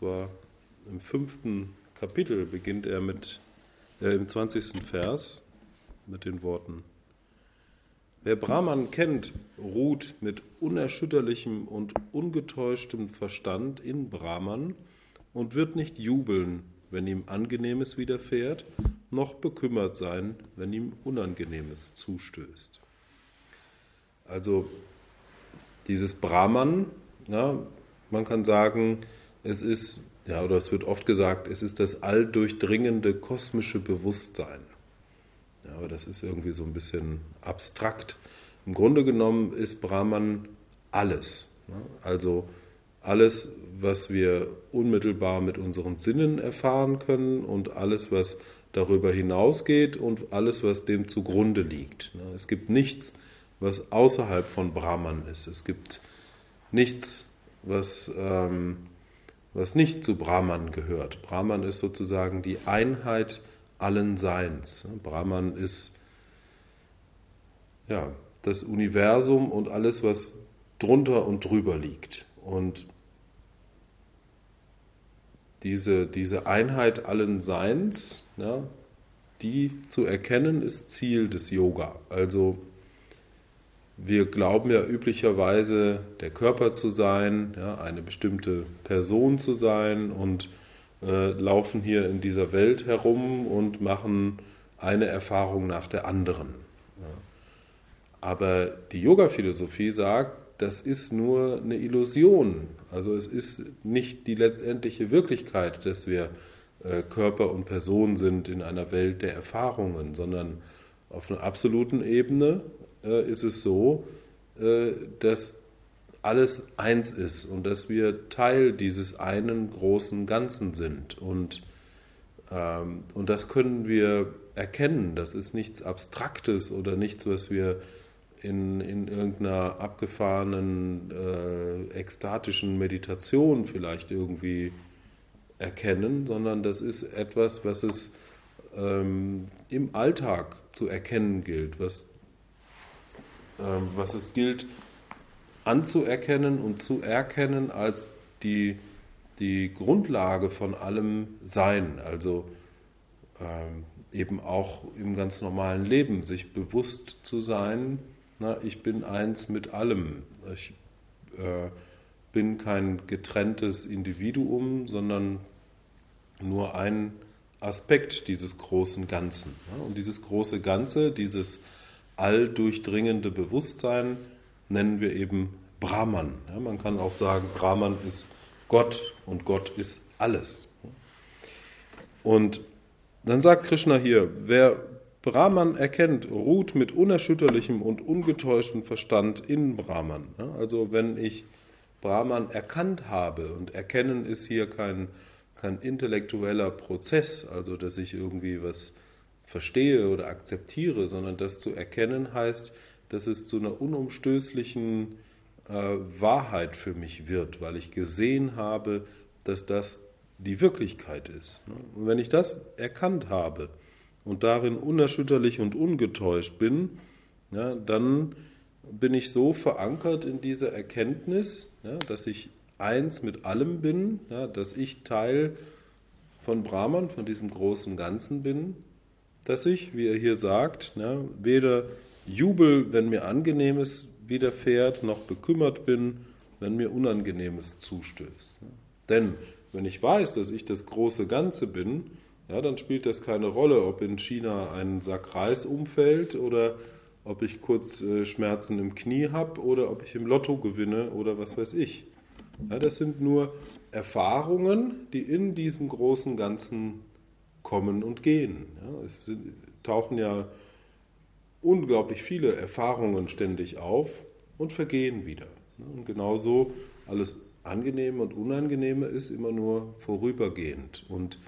zwar im fünften Kapitel beginnt er mit, äh, im 20. Vers mit den Worten, Wer Brahman kennt, ruht mit unerschütterlichem und ungetäuschtem Verstand in Brahman und wird nicht jubeln, wenn ihm Angenehmes widerfährt, noch bekümmert sein, wenn ihm Unangenehmes zustößt. Also dieses Brahman, ja, man kann sagen, es ist, ja, oder es wird oft gesagt, es ist das alldurchdringende kosmische Bewusstsein. Ja, aber das ist irgendwie so ein bisschen abstrakt. Im Grunde genommen ist Brahman alles. Ja, also alles, was wir unmittelbar mit unseren Sinnen erfahren können und alles, was darüber hinausgeht und alles, was dem zugrunde liegt. Es gibt nichts, was außerhalb von Brahman ist. Es gibt nichts, was, ähm, was nicht zu Brahman gehört. Brahman ist sozusagen die Einheit allen Seins. Brahman ist ja, das Universum und alles, was drunter und drüber liegt. Und diese, diese Einheit allen Seins, ja, die zu erkennen, ist Ziel des Yoga. Also wir glauben ja üblicherweise, der Körper zu sein, ja, eine bestimmte Person zu sein und äh, laufen hier in dieser Welt herum und machen eine Erfahrung nach der anderen. Ja. Aber die Yoga-Philosophie sagt, das ist nur eine Illusion. Also es ist nicht die letztendliche Wirklichkeit, dass wir äh, Körper und Person sind in einer Welt der Erfahrungen, sondern auf einer absoluten Ebene äh, ist es so, äh, dass alles eins ist und dass wir Teil dieses einen großen Ganzen sind. Und, ähm, und das können wir erkennen. Das ist nichts Abstraktes oder nichts, was wir in, in irgendeiner abgefahrenen, äh, ekstatischen Meditation vielleicht irgendwie erkennen, sondern das ist etwas, was es ähm, im Alltag zu erkennen gilt, was, was es gilt anzuerkennen und zu erkennen als die, die Grundlage von allem Sein. Also ähm, eben auch im ganz normalen Leben sich bewusst zu sein, na, ich bin eins mit allem. Ich äh, bin kein getrenntes Individuum, sondern nur ein Aspekt dieses großen Ganzen. Ja, und dieses große Ganze, dieses alldurchdringende Bewusstsein nennen wir eben Brahman. Ja, man kann auch sagen, Brahman ist Gott und Gott ist alles. Und dann sagt Krishna hier, wer Brahman erkennt, ruht mit unerschütterlichem und ungetäuschtem Verstand in Brahman. Also wenn ich Brahman erkannt habe, und erkennen ist hier kein, kein intellektueller Prozess, also dass ich irgendwie was verstehe oder akzeptiere, sondern das zu erkennen heißt, dass es zu einer unumstößlichen äh, Wahrheit für mich wird, weil ich gesehen habe, dass das die Wirklichkeit ist. Und wenn ich das erkannt habe, und darin unerschütterlich und ungetäuscht bin, ja, dann bin ich so verankert in dieser Erkenntnis, ja, dass ich eins mit allem bin, ja, dass ich Teil von Brahman, von diesem großen Ganzen bin, dass ich, wie er hier sagt, weder Jubel, wenn mir Angenehmes widerfährt, noch bekümmert bin, wenn mir Unangenehmes zustößt. Denn wenn ich weiß, dass ich das große Ganze bin, ja, dann spielt das keine Rolle, ob in China ein Sack Reis umfällt oder ob ich kurz äh, Schmerzen im Knie habe oder ob ich im Lotto gewinne oder was weiß ich. Ja, das sind nur Erfahrungen, die in diesem großen Ganzen kommen und gehen. Ja, es sind, tauchen ja unglaublich viele Erfahrungen ständig auf und vergehen wieder. Und genauso alles Angenehme und Unangenehme ist immer nur vorübergehend. Und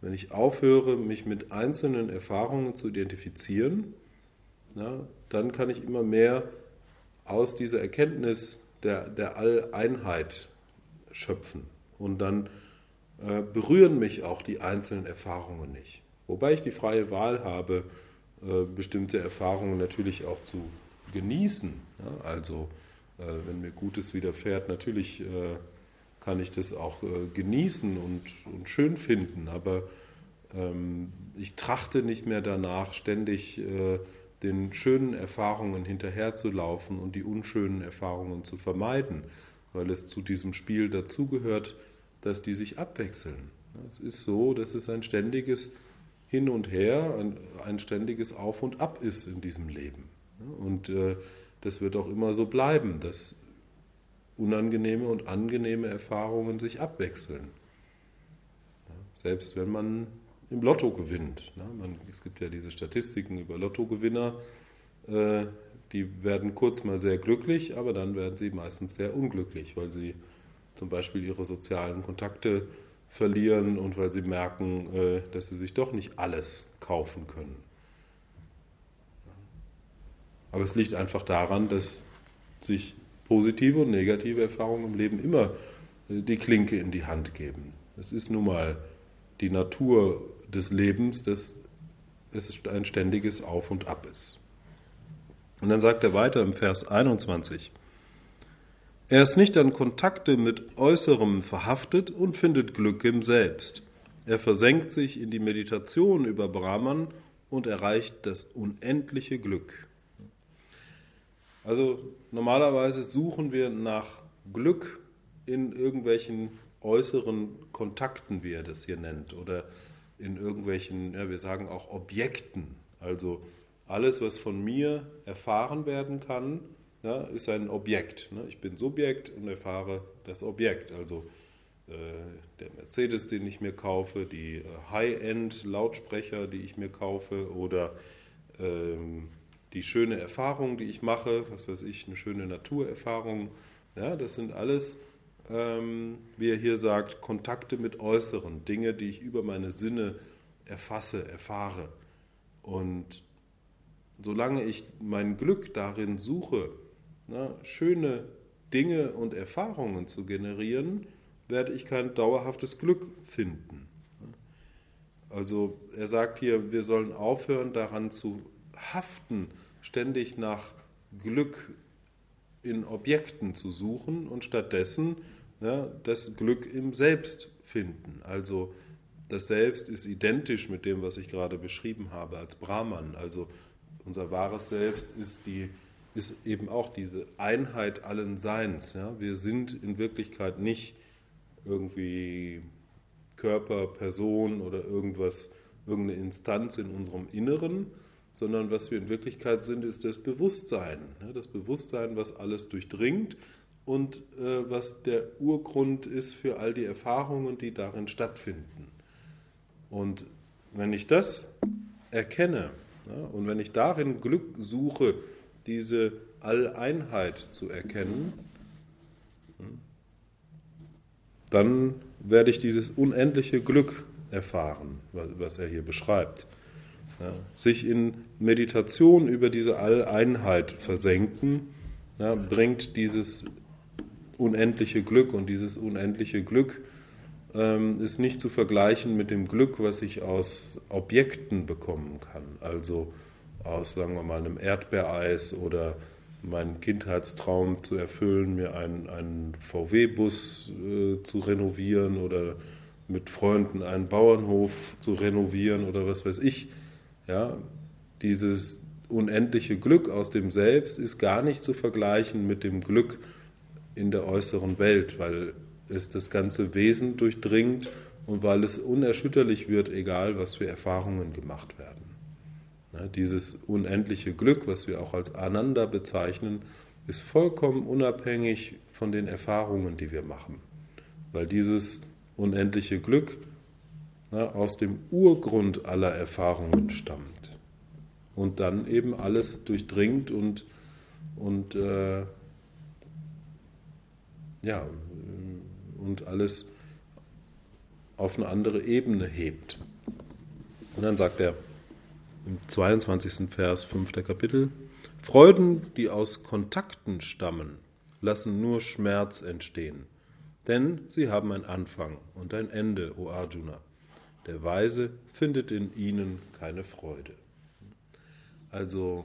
wenn ich aufhöre, mich mit einzelnen Erfahrungen zu identifizieren, ja, dann kann ich immer mehr aus dieser Erkenntnis der, der Alleinheit schöpfen. Und dann äh, berühren mich auch die einzelnen Erfahrungen nicht. Wobei ich die freie Wahl habe, äh, bestimmte Erfahrungen natürlich auch zu genießen. Also, äh, wenn mir Gutes widerfährt, natürlich kann ich das auch genießen und, schön finden, aber ähm, ich trachte nicht mehr danach, ständig den schönen Erfahrungen hinterherzulaufen und die unschönen Erfahrungen zu vermeiden, weil es zu diesem Spiel dazugehört, dass die sich abwechseln. Es ist so, dass es ein ständiges Hin und Her, ein, ein ständiges Auf und Ab ist in diesem Leben. Und äh, das wird auch immer so bleiben, dass unangenehme und angenehme Erfahrungen sich abwechseln. Selbst wenn man im Lotto gewinnt. Man, es gibt ja diese Statistiken über Lottogewinner, äh, die werden kurz mal sehr glücklich, aber dann werden sie meistens sehr unglücklich, weil sie zum Beispiel ihre sozialen Kontakte verlieren und weil sie merken, äh, dass sie sich doch nicht alles kaufen können. Aber es liegt einfach daran, dass sich positive und negative Erfahrungen im Leben immer äh, die Klinke in die Hand geben. Es ist nun mal die Natur des Lebens, dass es ein ständiges Auf und Ab ist. Und dann sagt er weiter im Vers 21, er ist nicht an Kontakte mit Äußerem verhaftet und findet Glück im Selbst. Er versenkt sich in die Meditation über Brahman und erreicht das unendliche Glück. Also normalerweise suchen wir nach Glück in irgendwelchen äußeren Kontakten, wie er das hier nennt, oder in irgendwelchen, ja, wir sagen auch Objekten. Also alles, was von mir erfahren werden kann, ja, ist ein Objekt. Ne? Ich bin Subjekt und erfahre das Objekt. Also äh, der Mercedes, den ich mir kaufe, die äh, High-End-Lautsprecher, die ich mir kaufe oder ähm, die schöne Erfahrung, die ich mache, was weiß ich, eine schöne Naturerfahrung. Ja, das sind alles ähm, wie er hier sagt, Kontakte mit Äußeren, Dinge, die ich über meine Sinne erfasse, erfahre. Und solange ich mein Glück darin suche, na, schöne Dinge und Erfahrungen zu generieren, werde ich kein dauerhaftes Glück finden. Also er sagt hier, wir sollen aufhören daran zu haften, ständig nach Glück in Objekten zu suchen und stattdessen ja, das Glück im Selbst finden. Also das Selbst ist identisch mit dem, was ich gerade beschrieben habe als Brahman. Also unser wahres Selbst ist, die, ist eben auch diese Einheit allen Seins. Ja? Wir sind in Wirklichkeit nicht irgendwie Körper, Person oder irgendwas, irgendeine Instanz in unserem Inneren, sondern was wir in Wirklichkeit sind, ist das Bewusstsein. Das Bewusstsein, was alles durchdringt und äh, was der Urgrund ist für all die Erfahrungen, die darin stattfinden. Und wenn ich das erkenne ja, und wenn ich darin Glück suche, diese Alleinheit zu erkennen, dann werde ich dieses unendliche Glück erfahren, was er hier beschreibt. Ja, sich in Meditation über diese Alleinheit versenken, ja, bringt dieses unendliche Glück und dieses unendliche Glück ähm, ist nicht zu vergleichen mit dem Glück, was ich aus Objekten bekommen kann. Also aus, sagen wir mal, einem Erdbeereis oder meinen Kindheitstraum zu erfüllen, mir einen, einen VW-Bus äh, zu renovieren oder mit Freunden einen Bauernhof zu renovieren oder was weiß ich. Ja, dieses unendliche Glück aus dem Selbst ist gar nicht zu vergleichen mit dem Glück in der äußeren Welt, weil es das ganze Wesen durchdringt und weil es unerschütterlich wird, egal was für Erfahrungen gemacht werden. Ja, dieses unendliche Glück, was wir auch als Ananda bezeichnen, ist vollkommen unabhängig von den Erfahrungen, die wir machen, weil dieses unendliche Glück ja, aus dem Urgrund aller Erfahrungen stammt und dann eben alles durchdringt und, und äh, ja, und alles auf eine andere Ebene hebt. Und dann sagt er im 22. Vers 5. Kapitel, Freuden, die aus Kontakten stammen, lassen nur Schmerz entstehen, denn sie haben ein Anfang und ein Ende, o Arjuna. Der Weise findet in ihnen keine Freude. Also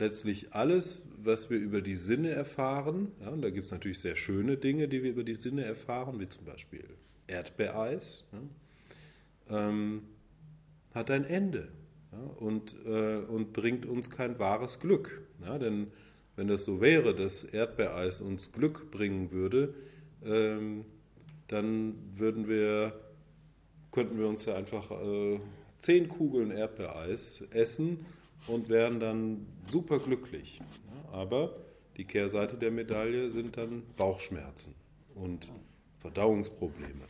letztlich alles, was wir über die Sinne erfahren, ja, und da gibt es natürlich sehr schöne Dinge, die wir über die Sinne erfahren, wie zum Beispiel Erdbeereis, ja, ähm, hat ein Ende ja, und, äh, und bringt uns kein wahres Glück. Ja, denn wenn das so wäre, dass Erdbeereis uns Glück bringen würde, ähm, dann würden wir, könnten wir uns ja einfach äh, zehn Kugeln Erdbeereis essen und wären dann super glücklich. Ja, aber die Kehrseite der Medaille sind dann Bauchschmerzen und Verdauungsprobleme.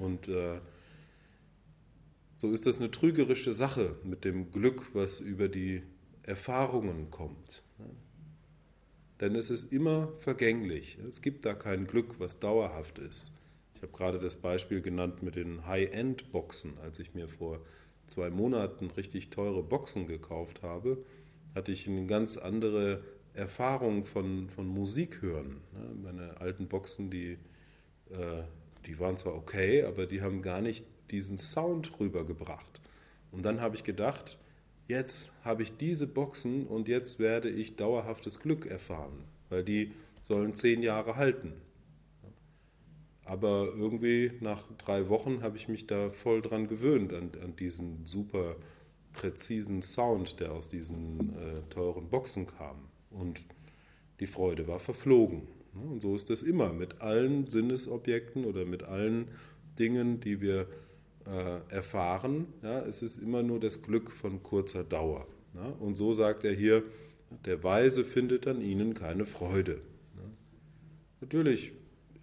Und äh, so ist das eine trügerische Sache mit dem Glück, was über die Erfahrungen kommt. Denn es ist immer vergänglich. Es gibt da kein Glück, was dauerhaft ist. Ich habe gerade das Beispiel genannt mit den High-End-Boxen. Als ich mir vor zwei Monaten richtig teure Boxen gekauft habe, hatte ich eine ganz andere Erfahrung von, von Musik hören. Meine alten Boxen, die, äh, die waren zwar okay, aber die haben gar nicht diesen Sound rübergebracht. Und dann habe ich gedacht, jetzt habe ich diese Boxen und jetzt werde ich dauerhaftes Glück erfahren, weil die sollen zehn Jahre halten. Aber irgendwie nach drei Wochen habe ich mich da voll dran gewöhnt, an, an diesen super präzisen Sound, der aus diesen äh, teuren Boxen kam. Und die Freude war verflogen. Und so ist es immer mit allen Sinnesobjekten oder mit allen Dingen, die wir äh, erfahren. Ja, es ist immer nur das Glück von kurzer Dauer. Ja, und so sagt er hier, der Weise findet an ihnen keine Freude. Ja. Natürlich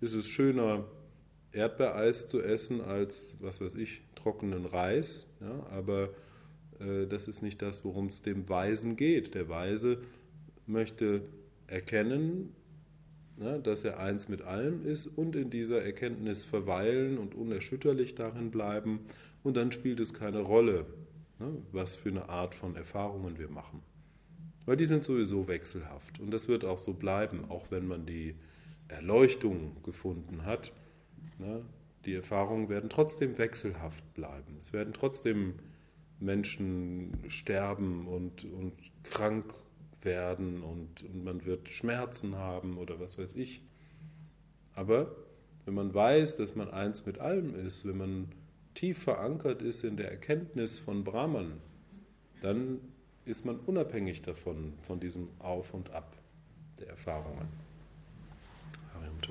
ist es schöner, Erdbeereis zu essen als, was weiß ich, trockenen Reis. Aber äh, das ist nicht das, worum es dem Weisen geht. Der Weise möchte erkennen, ja, dass er eins mit allem ist und in dieser Erkenntnis verweilen und unerschütterlich darin bleiben. Und dann spielt es keine Rolle, ne, was für eine Art von Erfahrungen wir machen. Weil die sind sowieso wechselhaft. Und das wird auch so bleiben, auch wenn man die Erleuchtung gefunden hat. Ne, die Erfahrungen werden trotzdem wechselhaft bleiben. Es werden trotzdem Menschen sterben und, und krank werden und, und man wird Schmerzen haben oder was weiß ich. Aber wenn man weiß, dass man eins mit allem ist, wenn man tief verankert ist in der Erkenntnis von Brahman, dann ist man unabhängig davon, von diesem Auf und Ab der Erfahrungen. Harium